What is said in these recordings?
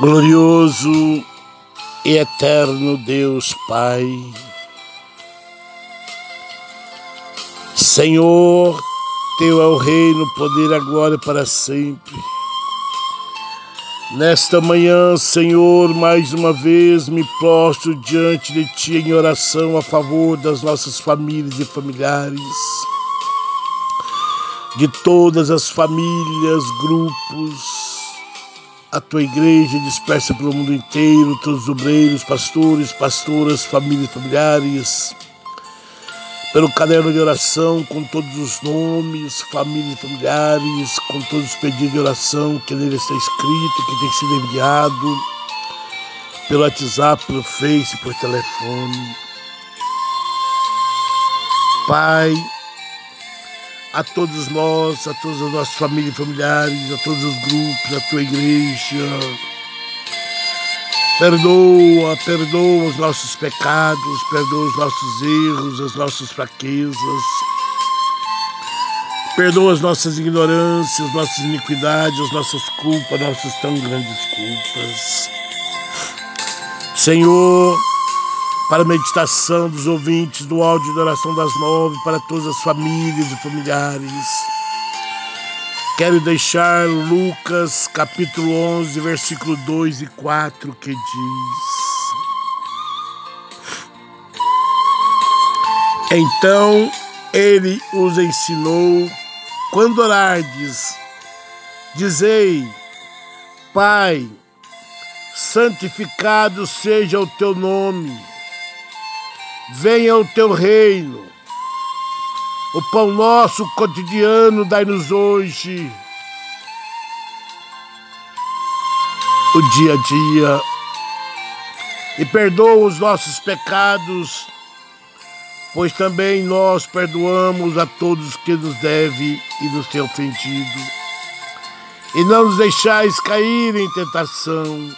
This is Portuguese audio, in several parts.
Glorioso e eterno Deus Pai, Senhor, Teu é o reino, o poder e a glória para sempre. Nesta manhã, Senhor, mais uma vez me prostro diante de Ti em oração a favor das nossas famílias e familiares, de todas as famílias, grupos, a tua igreja dispersa pelo mundo inteiro, teus obreiros, pastores, pastoras, famílias, familiares, pelo caderno de oração com todos os nomes, famílias familiares, com todos os pedidos de oração que nele está escrito, que tem sido enviado pelo WhatsApp, pelo Face, por telefone. Pai, a todos nós, a todas as nossas famílias e familiares, a todos os grupos, a tua igreja. Perdoa, perdoa os nossos pecados, perdoa os nossos erros, as nossas fraquezas. Perdoa as nossas ignorâncias, nossas iniquidades, as nossas culpas, nossas tão grandes culpas. Senhor, para a meditação dos ouvintes do áudio da oração das nove, para todas as famílias e familiares. Quero deixar Lucas capítulo 11, versículo 2 e 4, que diz: Então ele os ensinou, quando orardes, dizei, Pai, santificado seja o teu nome venha o teu reino. O pão nosso cotidiano dai-nos hoje. O dia a dia. E perdoa os nossos pecados, pois também nós perdoamos a todos que nos deve e nos tem ofendido. E não nos deixais cair em tentação,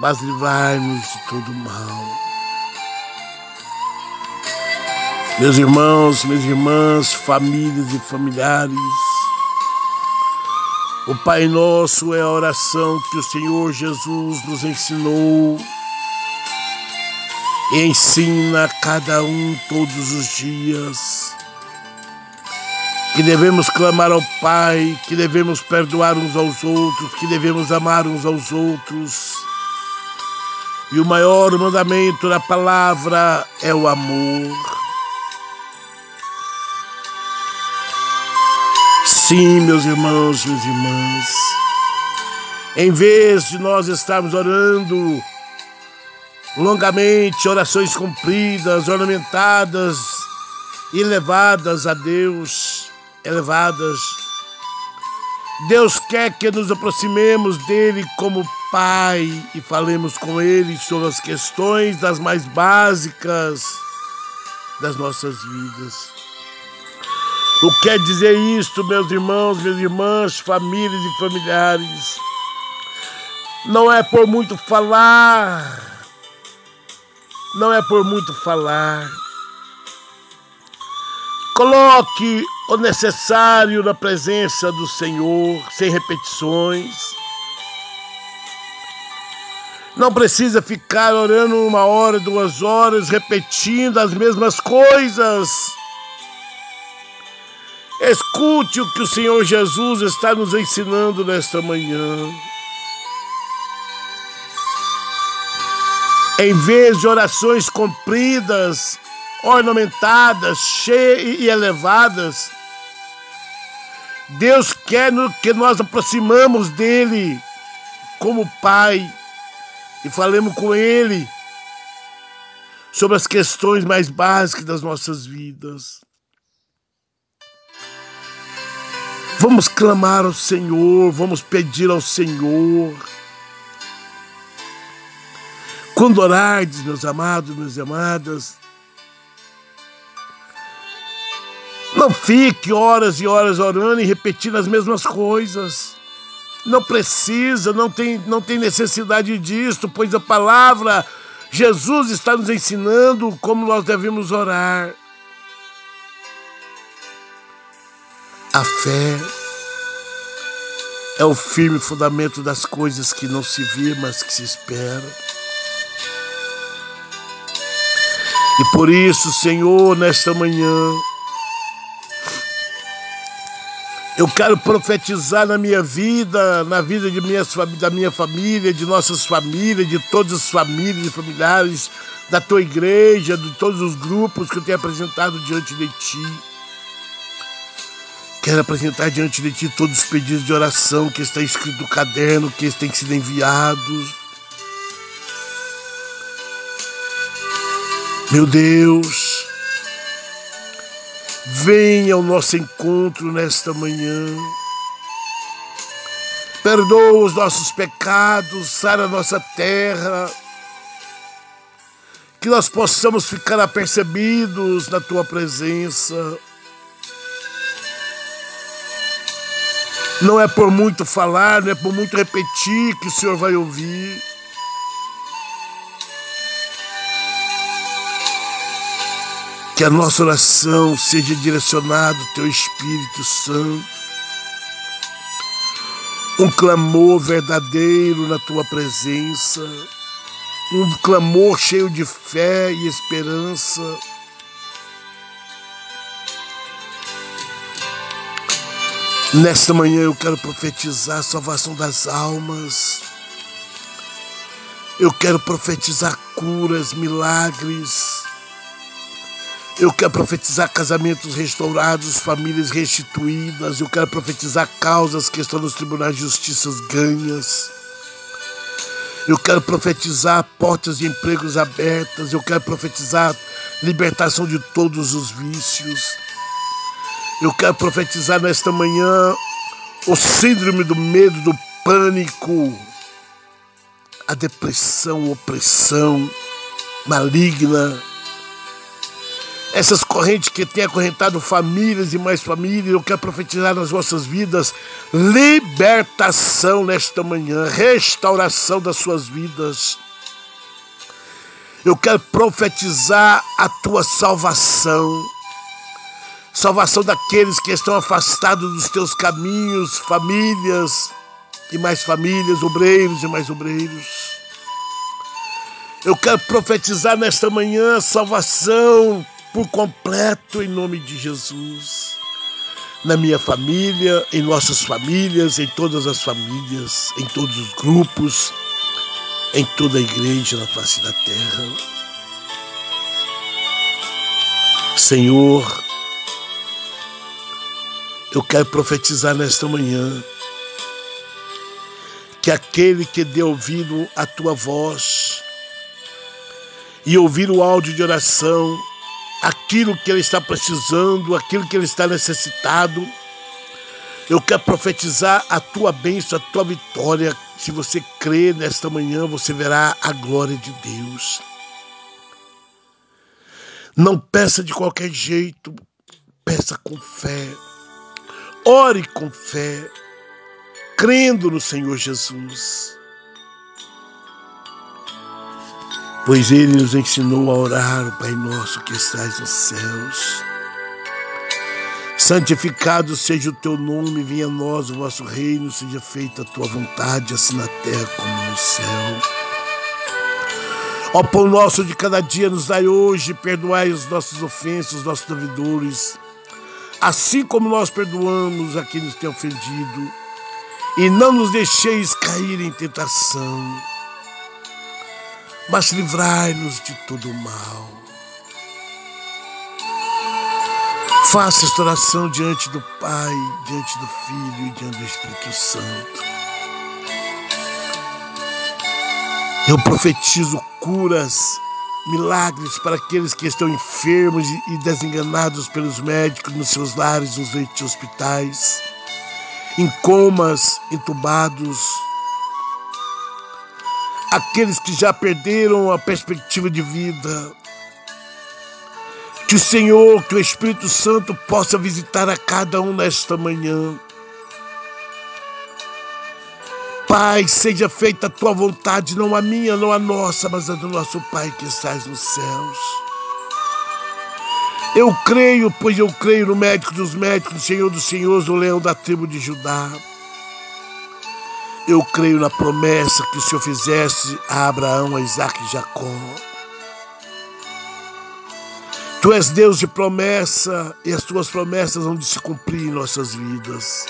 mas livrai-nos de todo mal. Meus irmãos, minhas irmãs, famílias e familiares, o Pai Nosso é a oração que o Senhor Jesus nos ensinou e ensina a cada um todos os dias. Que devemos clamar ao Pai, que devemos perdoar uns aos outros, que devemos amar uns aos outros. E o maior mandamento da palavra é o amor. Sim, meus irmãos, minhas irmãs, em vez de nós estarmos orando longamente, orações compridas, ornamentadas, elevadas a Deus, elevadas, Deus quer que nos aproximemos dele como Pai e falemos com ele sobre as questões das mais básicas das nossas vidas. O que quer dizer isto, meus irmãos, minhas irmãs, famílias e familiares? Não é por muito falar, não é por muito falar. Coloque o necessário na presença do Senhor, sem repetições. Não precisa ficar orando uma hora, duas horas, repetindo as mesmas coisas. Escute o que o Senhor Jesus está nos ensinando nesta manhã. Em vez de orações compridas, ornamentadas, cheias e elevadas, Deus quer que nós aproximamos dele como Pai e falemos com Ele sobre as questões mais básicas das nossas vidas. Vamos clamar ao Senhor, vamos pedir ao Senhor. Quando orardes, meus amados, minhas amadas, não fique horas e horas orando e repetindo as mesmas coisas. Não precisa, não tem, não tem necessidade disso, pois a palavra, Jesus está nos ensinando como nós devemos orar. A fé é o firme fundamento das coisas que não se vê, mas que se espera. E por isso, Senhor, nesta manhã, eu quero profetizar na minha vida, na vida de minha, da minha família, de nossas famílias, de todas as famílias e familiares da tua igreja, de todos os grupos que eu tenho apresentado diante de ti. Quero apresentar diante de ti todos os pedidos de oração que está escrito no caderno, que têm sido enviados. Meu Deus, venha ao nosso encontro nesta manhã. Perdoa os nossos pecados, sara a nossa terra. Que nós possamos ficar apercebidos na tua presença Não é por muito falar, não é por muito repetir que o Senhor vai ouvir. Que a nossa oração seja direcionada ao Teu Espírito Santo. Um clamor verdadeiro na Tua presença. Um clamor cheio de fé e esperança Nesta manhã eu quero profetizar a salvação das almas. Eu quero profetizar curas, milagres. Eu quero profetizar casamentos restaurados, famílias restituídas. Eu quero profetizar causas que estão nos tribunais de justiça ganhas. Eu quero profetizar portas de empregos abertas. Eu quero profetizar libertação de todos os vícios. Eu quero profetizar nesta manhã o síndrome do medo, do pânico, a depressão, opressão maligna, essas correntes que têm acorrentado famílias e mais famílias, eu quero profetizar nas vossas vidas libertação nesta manhã, restauração das suas vidas. Eu quero profetizar a tua salvação salvação daqueles que estão afastados dos teus caminhos, famílias e mais famílias, obreiros e mais obreiros. Eu quero profetizar nesta manhã salvação por completo em nome de Jesus. Na minha família, em nossas famílias, em todas as famílias, em todos os grupos, em toda a igreja na face da terra. Senhor, eu quero profetizar nesta manhã que aquele que dê ouvido à tua voz e ouvir o áudio de oração, aquilo que ele está precisando, aquilo que ele está necessitado, eu quero profetizar a tua bênção, a tua vitória. Se você crer nesta manhã, você verá a glória de Deus. Não peça de qualquer jeito, peça com fé. Ore com fé, crendo no Senhor Jesus. Pois Ele nos ensinou a orar, o Pai nosso que estás nos céus. Santificado seja o teu nome, venha a nós o vosso reino, seja feita a tua vontade, assim na terra como no céu. Ó pão nosso de cada dia nos dai hoje, perdoai os nossos ofensas, os nossos devedores, assim como nós perdoamos a quem nos tem ofendido, e não nos deixeis cair em tentação, mas livrai-nos de todo o mal. Faça esta oração diante do Pai, diante do Filho e diante do Espírito Santo. Eu profetizo curas milagres para aqueles que estão enfermos e desenganados pelos médicos nos seus lares, nos leitos hospitais, em comas, entubados, aqueles que já perderam a perspectiva de vida. Que o Senhor, que o Espírito Santo possa visitar a cada um nesta manhã Pai, seja feita a tua vontade, não a minha, não a nossa, mas a do nosso Pai que estás nos céus. Eu creio, pois eu creio no médico dos médicos, no Senhor dos senhores, o leão da tribo de Judá. Eu creio na promessa que o Senhor fizesse a Abraão, a Isaac e Jacó. Tu és Deus de promessa e as tuas promessas vão se cumprir em nossas vidas.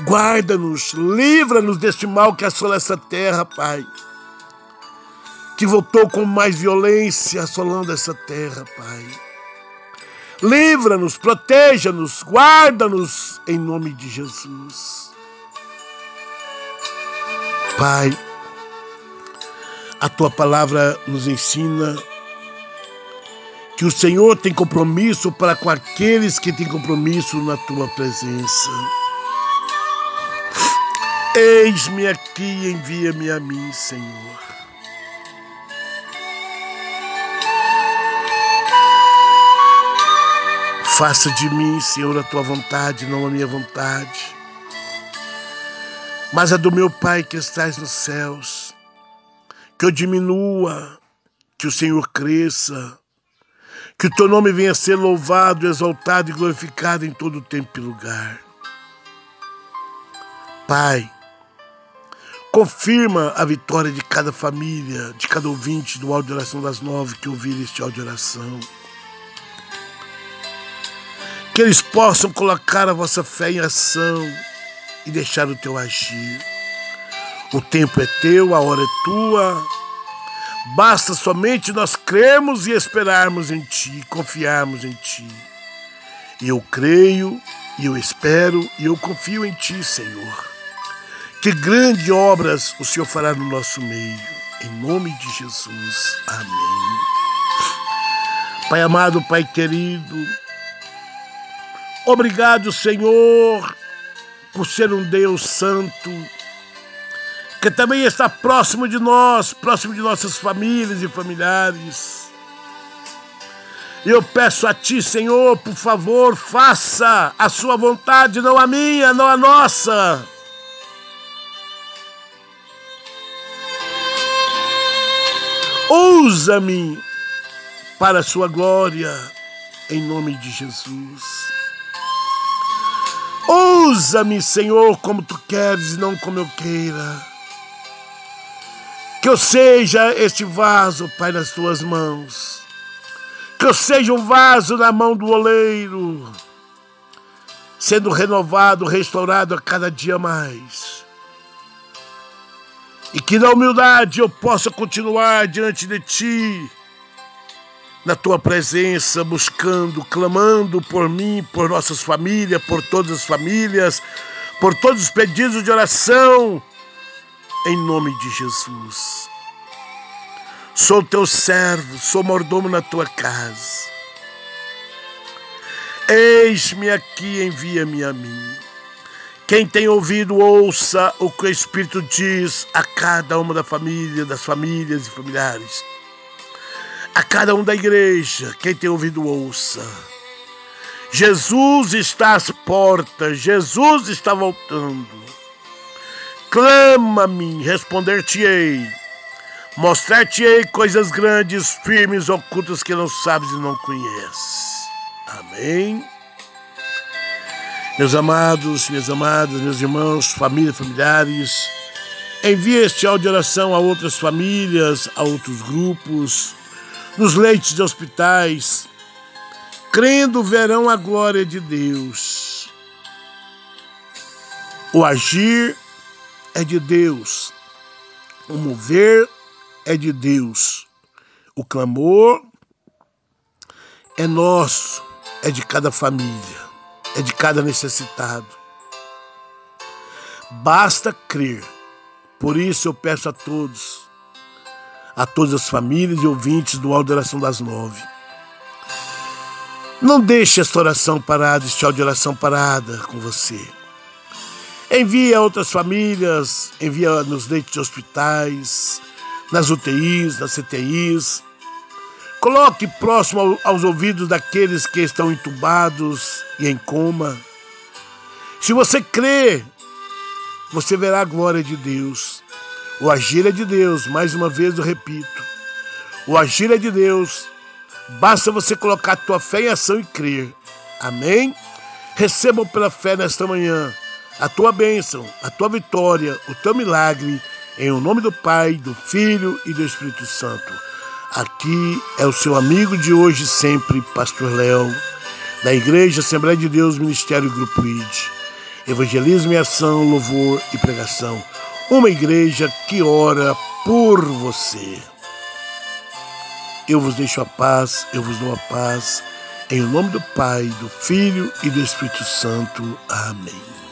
Guarda-nos, livra-nos deste mal que assola essa terra, Pai. Que voltou com mais violência assolando essa terra, Pai. Livra-nos, proteja-nos, guarda-nos em nome de Jesus. Pai, a tua palavra nos ensina que o Senhor tem compromisso para com aqueles que têm compromisso na tua presença. Eis-me aqui, envia-me a mim, Senhor. Faça de mim, Senhor, a tua vontade, não a minha vontade, mas a do meu Pai que estás nos céus. Que eu diminua, que o Senhor cresça, que o teu nome venha a ser louvado, exaltado e glorificado em todo tempo e lugar. Pai, Confirma a vitória de cada família, de cada ouvinte do áudio de oração das nove que ouvir este áudio de oração. Que eles possam colocar a vossa fé em ação e deixar o teu agir. O tempo é teu, a hora é tua. Basta somente nós crermos e esperarmos em ti, confiarmos em ti. E eu creio, e eu espero, e eu confio em ti, Senhor. Que grandes obras o Senhor fará no nosso meio. Em nome de Jesus. Amém. Pai amado, Pai querido, obrigado, Senhor, por ser um Deus santo, que também está próximo de nós, próximo de nossas famílias e familiares. Eu peço a Ti, Senhor, por favor, faça a Sua vontade, não a minha, não a nossa. Usa-me para a sua glória, em nome de Jesus. Usa-me, Senhor, como tu queres e não como eu queira. Que eu seja este vaso, Pai, nas tuas mãos. Que eu seja um vaso na mão do oleiro, sendo renovado, restaurado a cada dia mais e que na humildade eu possa continuar diante de Ti, na Tua presença, buscando, clamando por mim, por nossas famílias, por todas as famílias, por todos os pedidos de oração, em nome de Jesus. Sou teu servo, sou mordomo na tua casa. Eis-me aqui, envia-me a mim. Quem tem ouvido, ouça o que o Espírito diz a cada uma da família, das famílias e familiares. A cada um da igreja, quem tem ouvido, ouça. Jesus está às portas, Jesus está voltando. Clama-me, responder-te-ei. Mostrar-te-ei coisas grandes, firmes, ocultas que não sabes e não conheces. Amém. Meus amados, minhas amadas, meus irmãos, família, familiares, envie este áudio de oração a outras famílias, a outros grupos, nos leitos de hospitais, crendo verão a glória de Deus. O agir é de Deus, o mover é de Deus, o clamor é nosso, é de cada família é de cada necessitado. Basta crer. Por isso eu peço a todos, a todas as famílias e ouvintes do Oração das Nove. Não deixe esta oração parada, este áudio de oração parada com você. Envie a outras famílias, envia nos leitos de hospitais, nas UTIs, nas CTIs, Coloque próximo aos ouvidos daqueles que estão entubados e em coma. Se você crê, você verá a glória de Deus. O agir é de Deus, mais uma vez eu repito. O agir é de Deus. Basta você colocar a tua fé em ação e crer. Amém? Recebam pela fé nesta manhã a tua bênção, a tua vitória, o teu milagre, em o nome do Pai, do Filho e do Espírito Santo. Aqui é o seu amigo de hoje sempre, Pastor Léo, da Igreja Assembleia de Deus, Ministério Grupo ID. Evangelismo e ação, louvor e pregação. Uma igreja que ora por você. Eu vos deixo a paz, eu vos dou a paz, em nome do Pai, do Filho e do Espírito Santo. Amém.